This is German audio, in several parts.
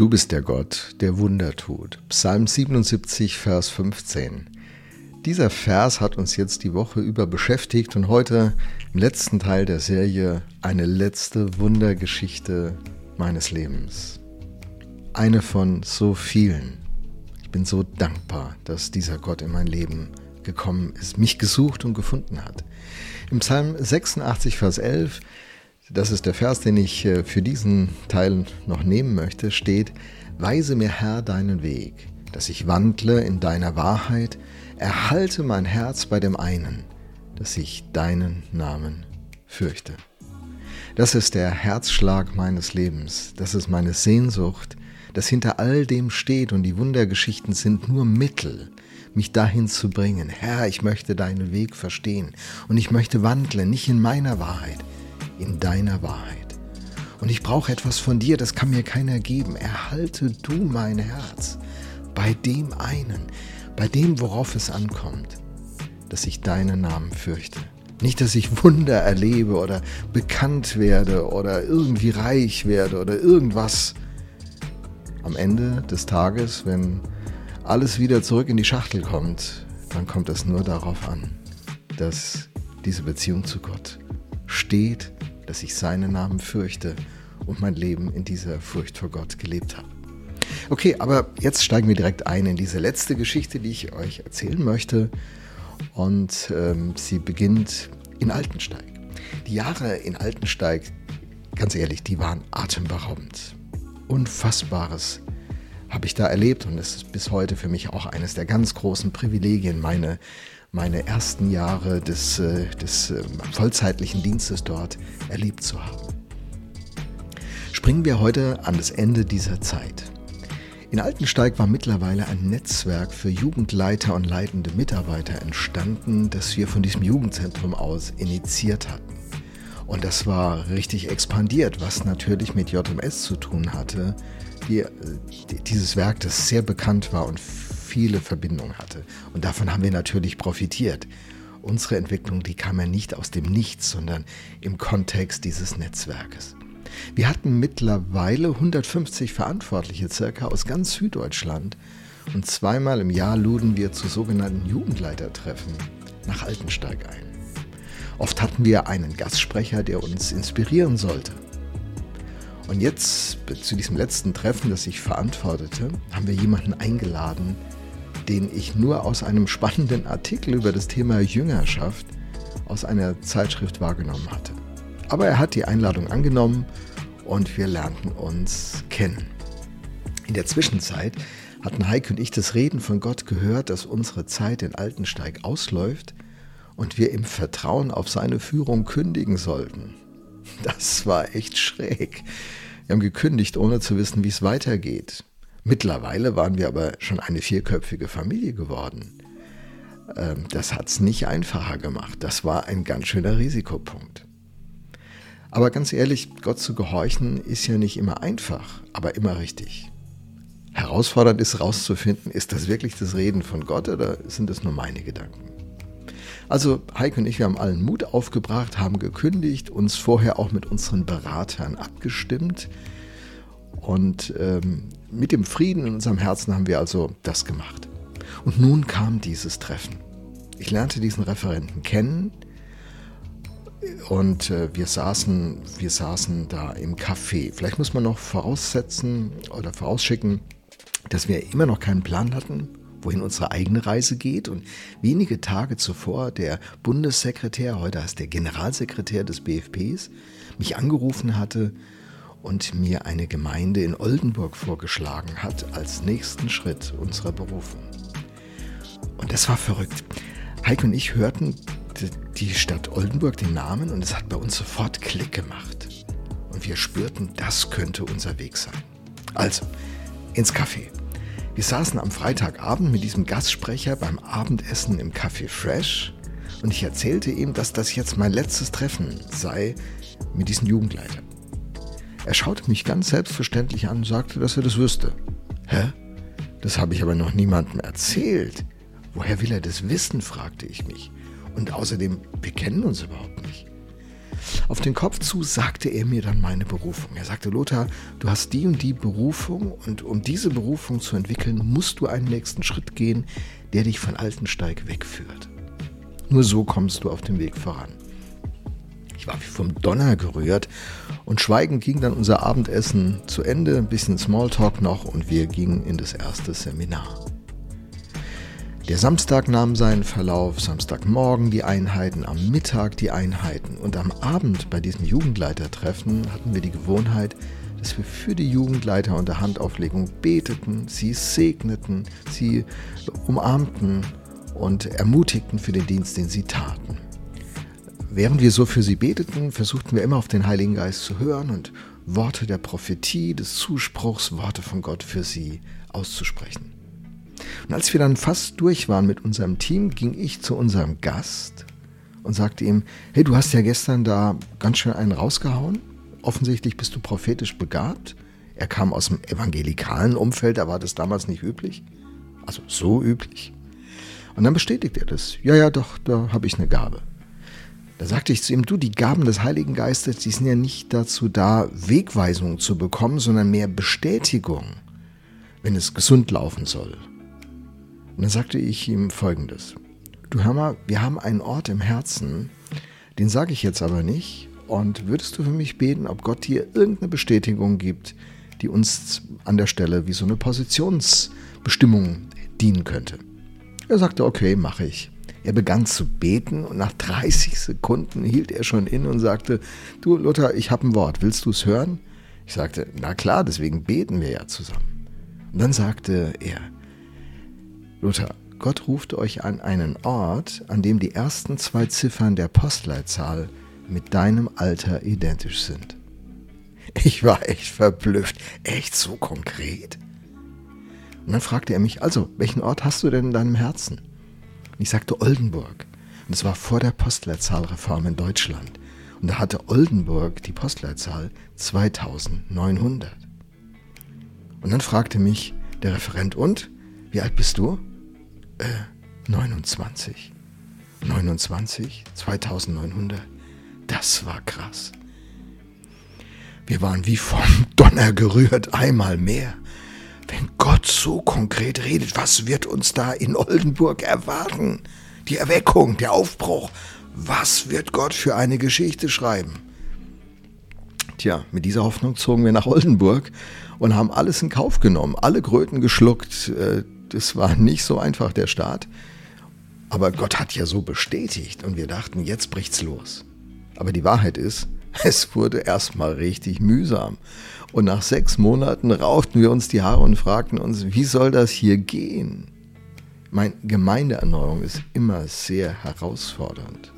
Du bist der Gott, der Wunder tut. Psalm 77, Vers 15. Dieser Vers hat uns jetzt die Woche über beschäftigt und heute im letzten Teil der Serie eine letzte Wundergeschichte meines Lebens. Eine von so vielen. Ich bin so dankbar, dass dieser Gott in mein Leben gekommen ist, mich gesucht und gefunden hat. Im Psalm 86, Vers 11 das ist der Vers, den ich äh, für diesen Teil noch nehmen möchte, steht, Weise mir Herr deinen Weg, dass ich wandle in deiner Wahrheit, erhalte mein Herz bei dem einen, dass ich deinen Namen fürchte. Das ist der Herzschlag meines Lebens, das ist meine Sehnsucht, das hinter all dem steht und die Wundergeschichten sind nur Mittel, mich dahin zu bringen. Herr, ich möchte deinen Weg verstehen und ich möchte wandeln, nicht in meiner Wahrheit, in deiner Wahrheit. Und ich brauche etwas von dir, das kann mir keiner geben. Erhalte du mein Herz bei dem einen, bei dem, worauf es ankommt, dass ich deinen Namen fürchte. Nicht, dass ich Wunder erlebe oder bekannt werde oder irgendwie reich werde oder irgendwas. Am Ende des Tages, wenn alles wieder zurück in die Schachtel kommt, dann kommt es nur darauf an, dass diese Beziehung zu Gott steht dass ich seinen Namen fürchte und mein Leben in dieser Furcht vor Gott gelebt habe. Okay, aber jetzt steigen wir direkt ein in diese letzte Geschichte, die ich euch erzählen möchte. Und ähm, sie beginnt in Altensteig. Die Jahre in Altensteig, ganz ehrlich, die waren atemberaubend. Unfassbares habe ich da erlebt und es ist bis heute für mich auch eines der ganz großen Privilegien, meine meine ersten Jahre des, äh, des ähm, vollzeitlichen Dienstes dort erlebt zu haben. Springen wir heute an das Ende dieser Zeit. In Altensteig war mittlerweile ein Netzwerk für Jugendleiter und leitende Mitarbeiter entstanden, das wir von diesem Jugendzentrum aus initiiert hatten. Und das war richtig expandiert, was natürlich mit JMS zu tun hatte. Die, äh, dieses Werk, das sehr bekannt war und viele Verbindungen hatte. Und davon haben wir natürlich profitiert. Unsere Entwicklung, die kam ja nicht aus dem Nichts, sondern im Kontext dieses Netzwerkes. Wir hatten mittlerweile 150 Verantwortliche circa aus ganz Süddeutschland und zweimal im Jahr luden wir zu sogenannten Jugendleitertreffen nach Altensteig ein. Oft hatten wir einen Gastsprecher, der uns inspirieren sollte. Und jetzt, zu diesem letzten Treffen, das ich verantwortete, haben wir jemanden eingeladen, den ich nur aus einem spannenden Artikel über das Thema Jüngerschaft aus einer Zeitschrift wahrgenommen hatte. Aber er hat die Einladung angenommen und wir lernten uns kennen. In der Zwischenzeit hatten Heike und ich das Reden von Gott gehört, dass unsere Zeit in Altensteig ausläuft und wir im Vertrauen auf seine Führung kündigen sollten. Das war echt schräg. Wir haben gekündigt, ohne zu wissen, wie es weitergeht. Mittlerweile waren wir aber schon eine vierköpfige Familie geworden. Ähm, das hat es nicht einfacher gemacht. Das war ein ganz schöner Risikopunkt. Aber ganz ehrlich, Gott zu gehorchen ist ja nicht immer einfach, aber immer richtig. Herausfordernd ist herauszufinden, ist das wirklich das Reden von Gott oder sind das nur meine Gedanken? Also Heike und ich, wir haben allen Mut aufgebracht, haben gekündigt, uns vorher auch mit unseren Beratern abgestimmt, und ähm, mit dem Frieden in unserem Herzen haben wir also das gemacht. Und nun kam dieses Treffen. Ich lernte diesen Referenten kennen und äh, wir, saßen, wir saßen da im Café. Vielleicht muss man noch voraussetzen oder vorausschicken, dass wir immer noch keinen Plan hatten, wohin unsere eigene Reise geht. Und wenige Tage zuvor der Bundessekretär, heute heißt der Generalsekretär des BFPs, mich angerufen hatte und mir eine Gemeinde in Oldenburg vorgeschlagen hat als nächsten Schritt unserer Berufung. Und das war verrückt. Heike und ich hörten die Stadt Oldenburg, den Namen, und es hat bei uns sofort Klick gemacht. Und wir spürten, das könnte unser Weg sein. Also, ins Café. Wir saßen am Freitagabend mit diesem Gastsprecher beim Abendessen im Café Fresh und ich erzählte ihm, dass das jetzt mein letztes Treffen sei mit diesen Jugendleitern. Er schaute mich ganz selbstverständlich an und sagte, dass er das wüsste. Hä? Das habe ich aber noch niemandem erzählt. Woher will er das wissen, fragte ich mich. Und außerdem, wir kennen uns überhaupt nicht. Auf den Kopf zu sagte er mir dann meine Berufung. Er sagte, Lothar, du hast die und die Berufung und um diese Berufung zu entwickeln, musst du einen nächsten Schritt gehen, der dich von Altensteig wegführt. Nur so kommst du auf dem Weg voran. War wie vom Donner gerührt und schweigend ging dann unser Abendessen zu Ende, ein bisschen Smalltalk noch und wir gingen in das erste Seminar. Der Samstag nahm seinen Verlauf, Samstagmorgen die Einheiten, am Mittag die Einheiten und am Abend bei diesem Jugendleitertreffen hatten wir die Gewohnheit, dass wir für die Jugendleiter unter Handauflegung beteten, sie segneten, sie umarmten und ermutigten für den Dienst, den sie taten. Während wir so für sie beteten, versuchten wir immer auf den Heiligen Geist zu hören und Worte der Prophetie, des Zuspruchs, Worte von Gott für sie auszusprechen. Und als wir dann fast durch waren mit unserem Team, ging ich zu unserem Gast und sagte ihm, hey, du hast ja gestern da ganz schön einen rausgehauen. Offensichtlich bist du prophetisch begabt. Er kam aus dem evangelikalen Umfeld, da war das damals nicht üblich. Also so üblich. Und dann bestätigt er das. Ja, ja, doch, da habe ich eine Gabe. Da sagte ich zu ihm, du, die Gaben des Heiligen Geistes, die sind ja nicht dazu da, Wegweisungen zu bekommen, sondern mehr Bestätigung, wenn es gesund laufen soll, und dann sagte ich ihm folgendes. Du hör mal, wir haben einen Ort im Herzen, den sage ich jetzt aber nicht. Und würdest du für mich beten, ob Gott dir irgendeine Bestätigung gibt, die uns an der Stelle wie so eine Positionsbestimmung dienen könnte? Er sagte, okay, mache ich. Er begann zu beten und nach 30 Sekunden hielt er schon in und sagte, du Luther, ich habe ein Wort, willst du es hören? Ich sagte, na klar, deswegen beten wir ja zusammen. Und dann sagte er, Luther, Gott ruft euch an einen Ort, an dem die ersten zwei Ziffern der Postleitzahl mit deinem Alter identisch sind. Ich war echt verblüfft. Echt so konkret? Und dann fragte er mich, also, welchen Ort hast du denn in deinem Herzen? Und ich sagte Oldenburg. Und es war vor der Postleitzahlreform in Deutschland. Und da hatte Oldenburg die Postleitzahl 2900. Und dann fragte mich der Referent, und? Wie alt bist du? Äh, 29. 29, 2900. Das war krass. Wir waren wie vom Donner gerührt, einmal mehr. Wenn Gott so konkret redet, was wird uns da in Oldenburg erwarten? Die Erweckung, der Aufbruch. Was wird Gott für eine Geschichte schreiben? Tja, mit dieser Hoffnung zogen wir nach Oldenburg und haben alles in Kauf genommen, alle Kröten geschluckt, äh, das war nicht so einfach, der Start. Aber Gott hat ja so bestätigt und wir dachten, jetzt bricht's los. Aber die Wahrheit ist, es wurde erstmal richtig mühsam. Und nach sechs Monaten rauchten wir uns die Haare und fragten uns, wie soll das hier gehen? Meine Gemeindeerneuerung ist immer sehr herausfordernd.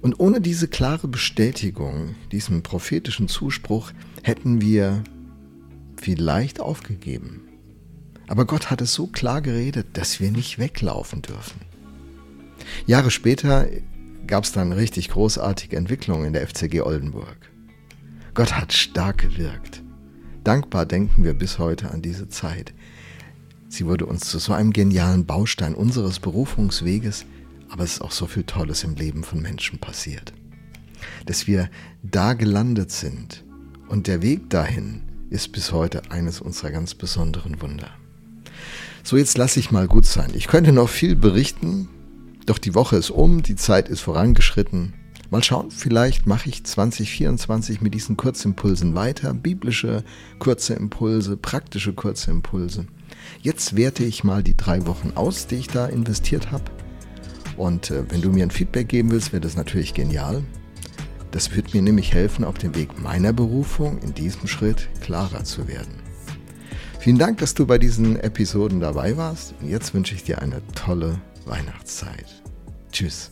Und ohne diese klare Bestätigung, diesen prophetischen Zuspruch, hätten wir vielleicht aufgegeben. Aber Gott hat es so klar geredet, dass wir nicht weglaufen dürfen. Jahre später gab es dann richtig großartige Entwicklungen in der FCG Oldenburg. Gott hat stark gewirkt. Dankbar denken wir bis heute an diese Zeit. Sie wurde uns zu so einem genialen Baustein unseres Berufungsweges, aber es ist auch so viel Tolles im Leben von Menschen passiert. Dass wir da gelandet sind und der Weg dahin ist bis heute eines unserer ganz besonderen Wunder. So, jetzt lasse ich mal gut sein. Ich könnte noch viel berichten, doch die Woche ist um, die Zeit ist vorangeschritten. Mal schauen, vielleicht mache ich 2024 mit diesen Kurzimpulsen weiter. Biblische kurze Impulse, praktische kurze Impulse. Jetzt werte ich mal die drei Wochen aus, die ich da investiert habe. Und äh, wenn du mir ein Feedback geben willst, wäre das natürlich genial. Das wird mir nämlich helfen, auf dem Weg meiner Berufung in diesem Schritt klarer zu werden. Vielen Dank, dass du bei diesen Episoden dabei warst. Und jetzt wünsche ich dir eine tolle Weihnachtszeit. Tschüss.